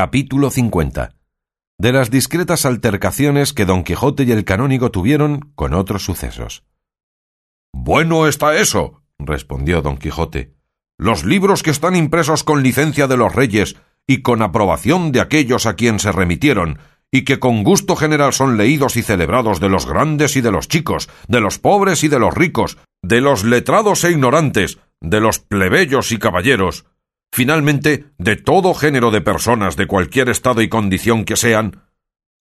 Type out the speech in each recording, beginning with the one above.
Capítulo 50 de las discretas altercaciones que don Quijote y el canónigo tuvieron con otros sucesos. Bueno está eso, respondió don Quijote. Los libros que están impresos con licencia de los reyes y con aprobación de aquellos a quien se remitieron, y que con gusto general son leídos y celebrados de los grandes y de los chicos, de los pobres y de los ricos, de los letrados e ignorantes, de los plebeyos y caballeros, finalmente de todo género de personas de cualquier estado y condición que sean,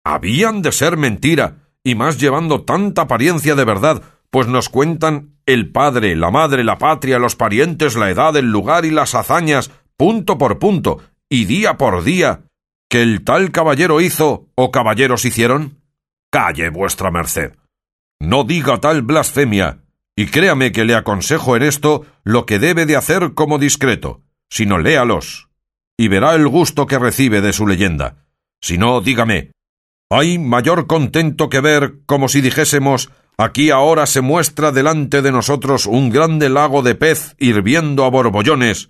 habían de ser mentira, y más llevando tanta apariencia de verdad, pues nos cuentan el padre, la madre, la patria, los parientes, la edad, el lugar y las hazañas, punto por punto, y día por día, que el tal caballero hizo o caballeros hicieron? Calle vuestra merced. No diga tal blasfemia, y créame que le aconsejo en esto lo que debe de hacer como discreto sino léalos, y verá el gusto que recibe de su leyenda. Si no, dígame, ¿hay mayor contento que ver, como si dijésemos, aquí ahora se muestra delante de nosotros un grande lago de pez hirviendo a borbollones,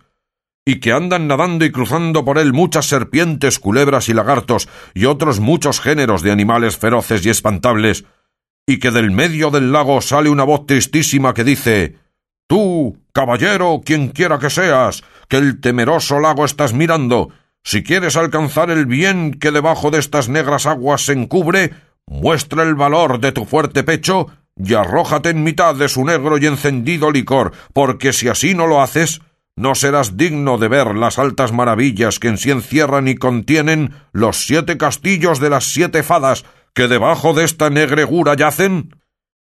y que andan nadando y cruzando por él muchas serpientes, culebras y lagartos, y otros muchos géneros de animales feroces y espantables, y que del medio del lago sale una voz tristísima que dice Tú, caballero, quien quiera que seas, que el temeroso lago estás mirando, si quieres alcanzar el bien que debajo de estas negras aguas se encubre, muestra el valor de tu fuerte pecho y arrójate en mitad de su negro y encendido licor, porque si así no lo haces, no serás digno de ver las altas maravillas que en sí encierran y contienen los siete castillos de las siete fadas que debajo de esta negregura yacen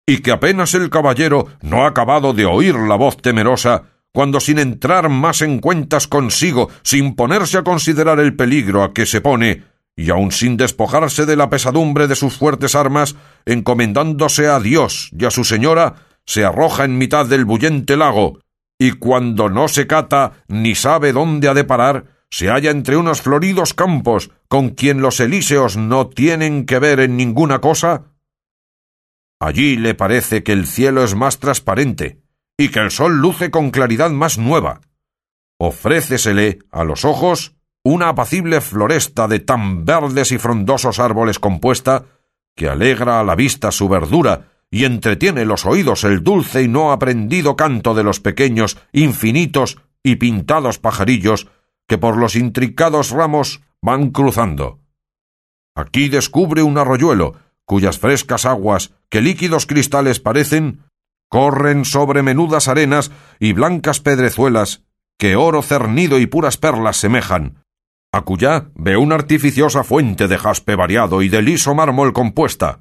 y que apenas el caballero no ha acabado de oír la voz temerosa, cuando sin entrar más en cuentas consigo, sin ponerse a considerar el peligro a que se pone, y aun sin despojarse de la pesadumbre de sus fuertes armas, encomendándose a Dios y a su señora, se arroja en mitad del bullente lago, y cuando no se cata ni sabe dónde ha de parar, se halla entre unos floridos campos, con quien los elíseos no tienen que ver en ninguna cosa, Allí le parece que el cielo es más transparente y que el sol luce con claridad más nueva. Ofrécesele a los ojos una apacible floresta de tan verdes y frondosos árboles compuesta que alegra a la vista su verdura y entretiene los oídos el dulce y no aprendido canto de los pequeños, infinitos y pintados pajarillos que por los intricados ramos van cruzando. Aquí descubre un arroyuelo cuyas frescas aguas, que líquidos cristales parecen, corren sobre menudas arenas y blancas pedrezuelas, que oro cernido y puras perlas semejan. Acullá ve una artificiosa fuente de jaspe variado y de liso mármol compuesta.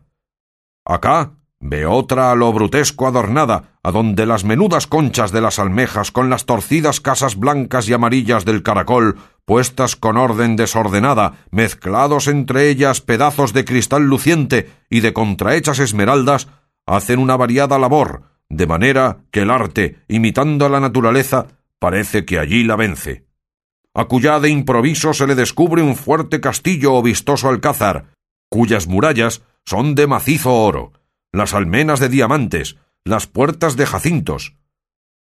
Acá Ve otra a lo brutesco adornada, a donde las menudas conchas de las almejas con las torcidas casas blancas y amarillas del caracol, puestas con orden desordenada, mezclados entre ellas pedazos de cristal luciente y de contrahechas esmeraldas, hacen una variada labor, de manera que el arte, imitando a la naturaleza, parece que allí la vence. Acullá de improviso se le descubre un fuerte castillo o vistoso alcázar, cuyas murallas son de macizo oro, las almenas de diamantes, las puertas de jacintos.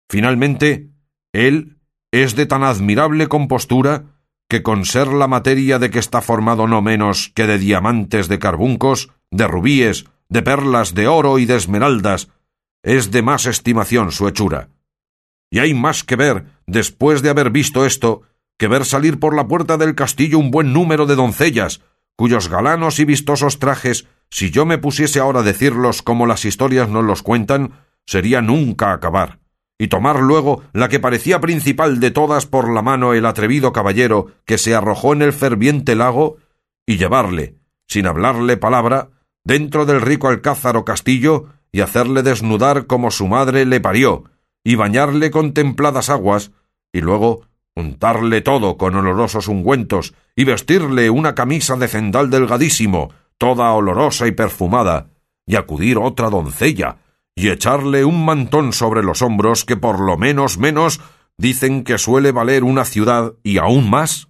Finalmente, él es de tan admirable compostura que con ser la materia de que está formado no menos que de diamantes de carbuncos, de rubíes, de perlas, de oro y de esmeraldas, es de más estimación su hechura. Y hay más que ver, después de haber visto esto, que ver salir por la puerta del castillo un buen número de doncellas, cuyos galanos y vistosos trajes si yo me pusiese ahora a decirlos como las historias nos los cuentan, sería nunca acabar, y tomar luego la que parecía principal de todas por la mano el atrevido caballero que se arrojó en el ferviente lago, y llevarle, sin hablarle palabra, dentro del rico alcázar o castillo, y hacerle desnudar como su madre le parió, y bañarle con templadas aguas, y luego untarle todo con olorosos ungüentos, y vestirle una camisa de cendal delgadísimo, toda olorosa y perfumada, y acudir otra doncella, y echarle un mantón sobre los hombros que por lo menos menos dicen que suele valer una ciudad y aún más?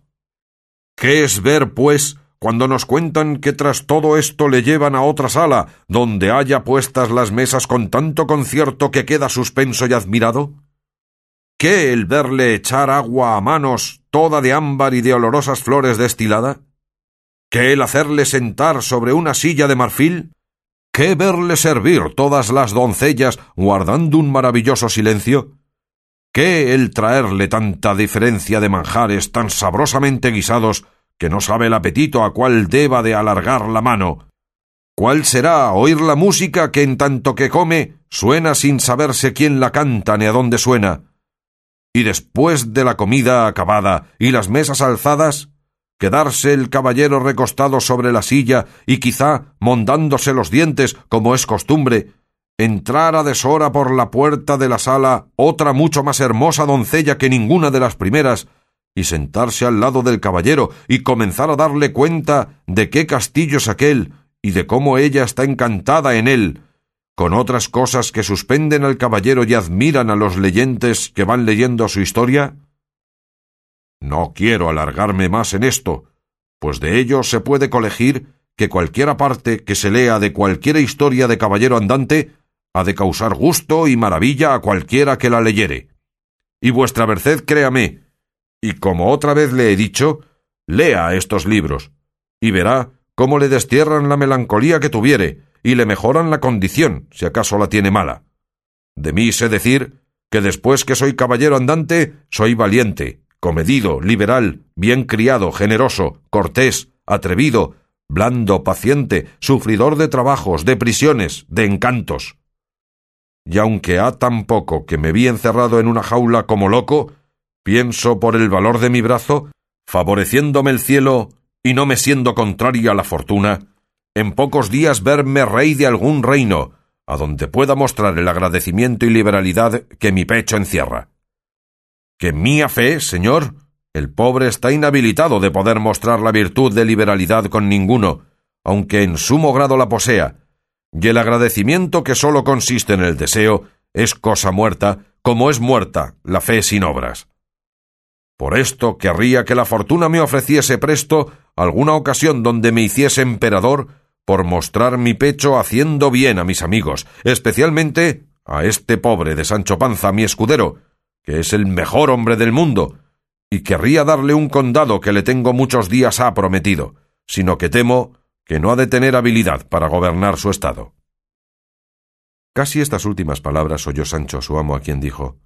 ¿Qué es ver, pues, cuando nos cuentan que tras todo esto le llevan a otra sala, donde haya puestas las mesas con tanto concierto que queda suspenso y admirado? ¿Qué el verle echar agua a manos toda de ámbar y de olorosas flores destilada? ¿Qué el hacerle sentar sobre una silla de marfil? ¿Qué verle servir todas las doncellas guardando un maravilloso silencio? ¿Qué el traerle tanta diferencia de manjares tan sabrosamente guisados que no sabe el apetito a cuál deba de alargar la mano? ¿Cuál será oír la música que en tanto que come suena sin saberse quién la canta ni a dónde suena? Y después de la comida acabada y las mesas alzadas, quedarse el caballero recostado sobre la silla y quizá mondándose los dientes, como es costumbre, entrar a deshora por la puerta de la sala otra mucho más hermosa doncella que ninguna de las primeras, y sentarse al lado del caballero y comenzar a darle cuenta de qué castillo es aquel y de cómo ella está encantada en él, con otras cosas que suspenden al caballero y admiran a los leyentes que van leyendo su historia? No quiero alargarme más en esto, pues de ello se puede colegir que cualquiera parte que se lea de cualquiera historia de caballero andante ha de causar gusto y maravilla a cualquiera que la leyere. Y vuestra merced créame, y como otra vez le he dicho, lea estos libros, y verá cómo le destierran la melancolía que tuviere, y le mejoran la condición, si acaso la tiene mala. De mí sé decir que después que soy caballero andante, soy valiente, comedido, liberal, bien criado, generoso, cortés, atrevido, blando, paciente, sufridor de trabajos, de prisiones, de encantos. Y aunque ha tan poco que me vi encerrado en una jaula como loco, pienso por el valor de mi brazo, favoreciéndome el cielo y no me siendo contrario a la fortuna, en pocos días verme rey de algún reino, a donde pueda mostrar el agradecimiento y liberalidad que mi pecho encierra que mía fe, señor, el pobre está inhabilitado de poder mostrar la virtud de liberalidad con ninguno, aunque en sumo grado la posea, y el agradecimiento que sólo consiste en el deseo es cosa muerta, como es muerta la fe sin obras. Por esto querría que la fortuna me ofreciese presto alguna ocasión donde me hiciese emperador por mostrar mi pecho haciendo bien a mis amigos, especialmente a este pobre de Sancho Panza, mi escudero, que es el mejor hombre del mundo, y querría darle un condado que le tengo muchos días ha prometido, sino que temo que no ha de tener habilidad para gobernar su estado. Casi estas últimas palabras oyó Sancho su amo a quien dijo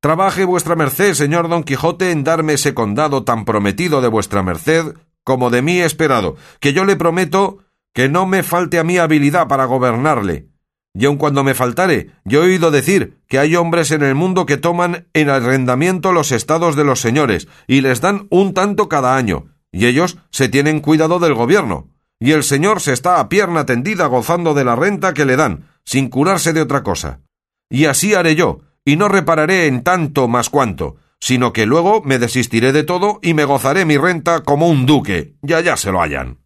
Trabaje vuestra merced, señor Don Quijote, en darme ese condado tan prometido de vuestra merced como de mí esperado, que yo le prometo que no me falte a mí habilidad para gobernarle, y aun cuando me faltare, yo he oído decir que hay hombres en el mundo que toman en arrendamiento los estados de los señores y les dan un tanto cada año, y ellos se tienen cuidado del gobierno, y el señor se está a pierna tendida gozando de la renta que le dan, sin curarse de otra cosa. Y así haré yo, y no repararé en tanto más cuanto, sino que luego me desistiré de todo y me gozaré mi renta como un duque, y allá se lo hallan.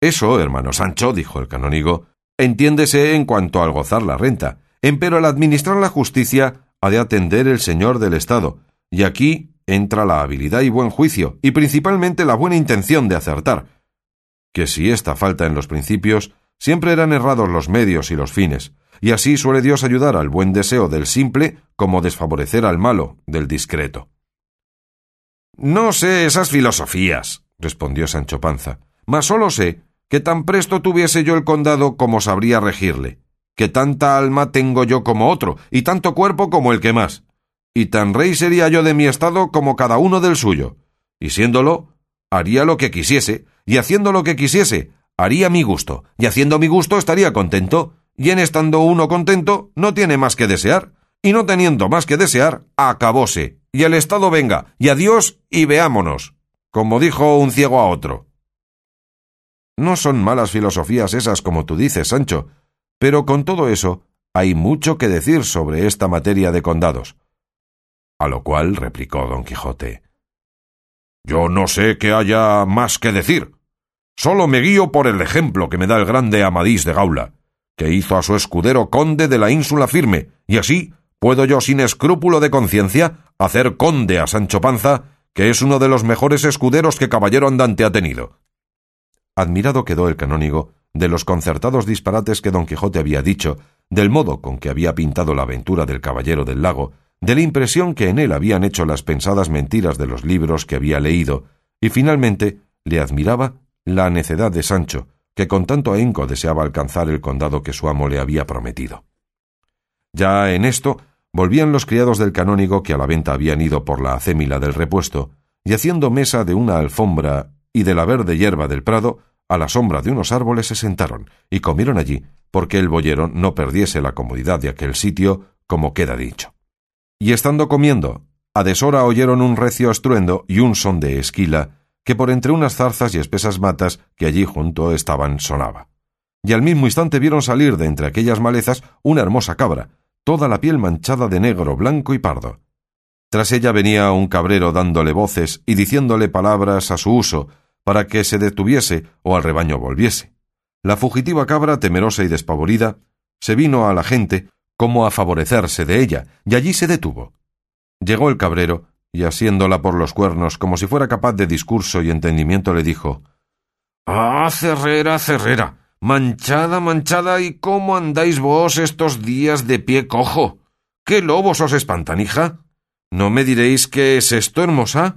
Eso, hermano Sancho, dijo el canónigo, Entiéndese en cuanto al gozar la renta, empero al administrar la justicia ha de atender el señor del Estado, y aquí entra la habilidad y buen juicio, y principalmente la buena intención de acertar, que si esta falta en los principios, siempre eran errados los medios y los fines, y así suele Dios ayudar al buen deseo del simple como desfavorecer al malo del discreto. No sé esas filosofías, respondió Sancho Panza, mas solo sé que tan presto tuviese yo el condado como sabría regirle, que tanta alma tengo yo como otro, y tanto cuerpo como el que más, y tan rey sería yo de mi estado como cada uno del suyo, y siéndolo, haría lo que quisiese, y haciendo lo que quisiese, haría mi gusto, y haciendo mi gusto estaría contento, y en estando uno contento, no tiene más que desear, y no teniendo más que desear, acabóse, y el estado venga, y adiós, y veámonos, como dijo un ciego a otro. No son malas filosofías esas como tú dices, Sancho, pero con todo eso hay mucho que decir sobre esta materia de condados. A lo cual replicó don Quijote Yo no sé que haya más que decir. Solo me guío por el ejemplo que me da el grande Amadís de Gaula, que hizo a su escudero conde de la ínsula firme, y así puedo yo sin escrúpulo de conciencia hacer conde a Sancho Panza, que es uno de los mejores escuderos que caballero andante ha tenido. Admirado quedó el canónigo de los concertados disparates que don Quijote había dicho, del modo con que había pintado la aventura del caballero del lago, de la impresión que en él habían hecho las pensadas mentiras de los libros que había leído, y finalmente le admiraba la necedad de Sancho, que con tanto ahínco deseaba alcanzar el condado que su amo le había prometido. Ya en esto volvían los criados del canónigo que a la venta habían ido por la acémila del repuesto, y haciendo mesa de una alfombra y de la verde hierba del prado, a la sombra de unos árboles se sentaron y comieron allí, porque el boyero no perdiese la comodidad de aquel sitio, como queda dicho. Y estando comiendo, a deshora oyeron un recio estruendo y un son de esquila, que por entre unas zarzas y espesas matas que allí junto estaban sonaba. Y al mismo instante vieron salir de entre aquellas malezas una hermosa cabra, toda la piel manchada de negro, blanco y pardo. Tras ella venía un cabrero dándole voces y diciéndole palabras a su uso, para que se detuviese o al rebaño volviese. La fugitiva cabra, temerosa y despavorida, se vino a la gente como a favorecerse de ella, y allí se detuvo. Llegó el cabrero, y asiéndola por los cuernos como si fuera capaz de discurso y entendimiento, le dijo Ah, cerrera, cerrera, manchada, manchada, ¿y cómo andáis vos estos días de pie cojo? ¿Qué lobos os espantan, hija? ¿No me diréis qué es esto, hermosa?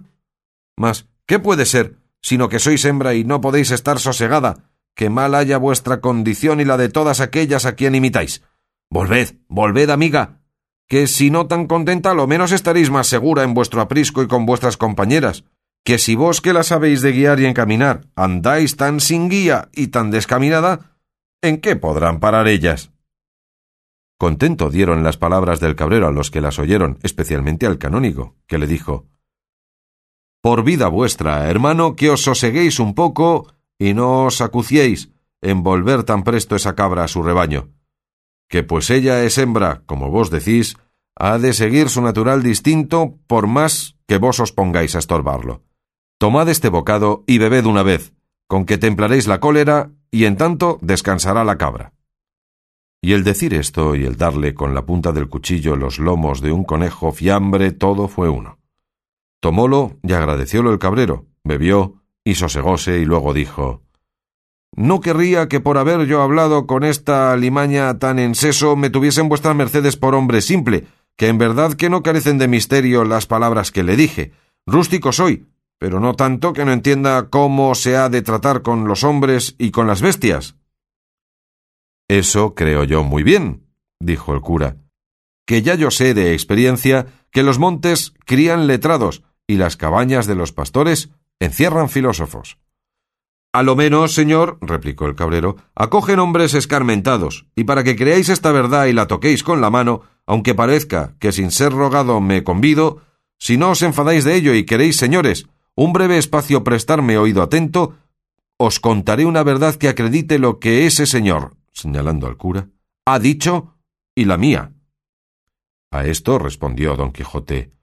Mas, ¿qué puede ser, sino que sois hembra y no podéis estar sosegada, que mal haya vuestra condición y la de todas aquellas a quien imitáis? Volved, volved, amiga, que si no tan contenta, lo menos estaréis más segura en vuestro aprisco y con vuestras compañeras, que si vos que las habéis de guiar y encaminar andáis tan sin guía y tan descaminada, ¿en qué podrán parar ellas? Contento dieron las palabras del cabrero a los que las oyeron, especialmente al canónigo, que le dijo Por vida vuestra, hermano, que os soseguéis un poco y no os acuciéis en volver tan presto esa cabra a su rebaño que pues ella es hembra, como vos decís, ha de seguir su natural distinto por más que vos os pongáis a estorbarlo. Tomad este bocado y bebed una vez, con que templaréis la cólera, y en tanto descansará la cabra. Y el decir esto y el darle con la punta del cuchillo los lomos de un conejo fiambre, todo fue uno. Tomólo y agradeciólo el cabrero, bebió y sosegóse y luego dijo no querría que por haber yo hablado con esta limaña tan en seso me tuviesen vuestras mercedes por hombre simple, que en verdad que no carecen de misterio las palabras que le dije. Rústico soy, pero no tanto que no entienda cómo se ha de tratar con los hombres y con las bestias. Eso creo yo muy bien, dijo el cura, que ya yo sé de experiencia que los montes crían letrados y las cabañas de los pastores encierran filósofos. A lo menos, señor, replicó el cabrero, acogen hombres escarmentados, y para que creáis esta verdad y la toquéis con la mano, aunque parezca que sin ser rogado me convido, si no os enfadáis de ello y queréis, señores, un breve espacio prestarme oído atento, os contaré una verdad que acredite lo que ese señor, señalando al cura, ha dicho y la mía. A esto respondió don Quijote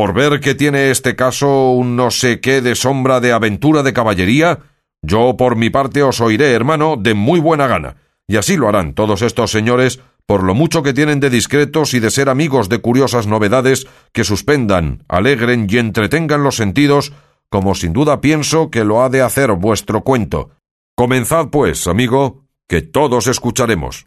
Por ver que tiene este caso un no sé qué de sombra de aventura de caballería, yo por mi parte os oiré, hermano, de muy buena gana, y así lo harán todos estos señores por lo mucho que tienen de discretos y de ser amigos de curiosas novedades que suspendan, alegren y entretengan los sentidos, como sin duda pienso que lo ha de hacer vuestro cuento. Comenzad, pues, amigo, que todos escucharemos.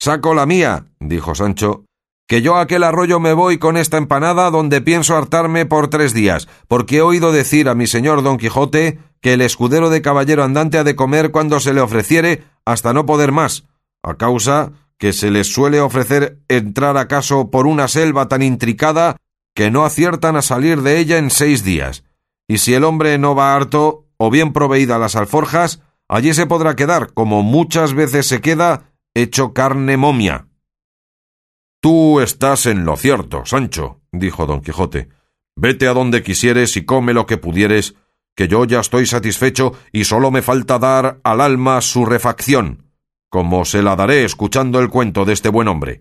Saco la mía, dijo Sancho, que yo a aquel arroyo me voy con esta empanada donde pienso hartarme por tres días, porque he oído decir a mi señor don Quijote que el escudero de caballero andante ha de comer cuando se le ofreciere hasta no poder más, a causa que se les suele ofrecer entrar acaso por una selva tan intricada que no aciertan a salir de ella en seis días. Y si el hombre no va harto o bien proveída las alforjas, allí se podrá quedar, como muchas veces se queda, hecho carne momia. Tú estás en lo cierto, Sancho, dijo don Quijote. Vete a donde quisieres y come lo que pudieres, que yo ya estoy satisfecho y sólo me falta dar al alma su refacción, como se la daré escuchando el cuento de este buen hombre.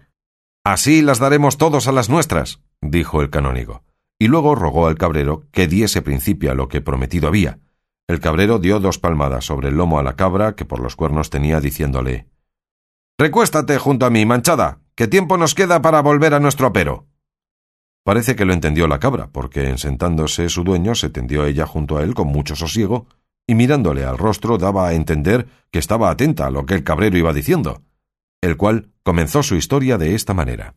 Así las daremos todos a las nuestras, dijo el canónigo, y luego rogó al cabrero que diese principio a lo que prometido había. El cabrero dio dos palmadas sobre el lomo a la cabra que por los cuernos tenía, diciéndole Recuéstate junto a mí, manchada, ¿Qué tiempo nos queda para volver a nuestro apero? Parece que lo entendió la cabra, porque en sentándose su dueño se tendió ella junto a él con mucho sosiego, y mirándole al rostro daba a entender que estaba atenta a lo que el cabrero iba diciendo, el cual comenzó su historia de esta manera.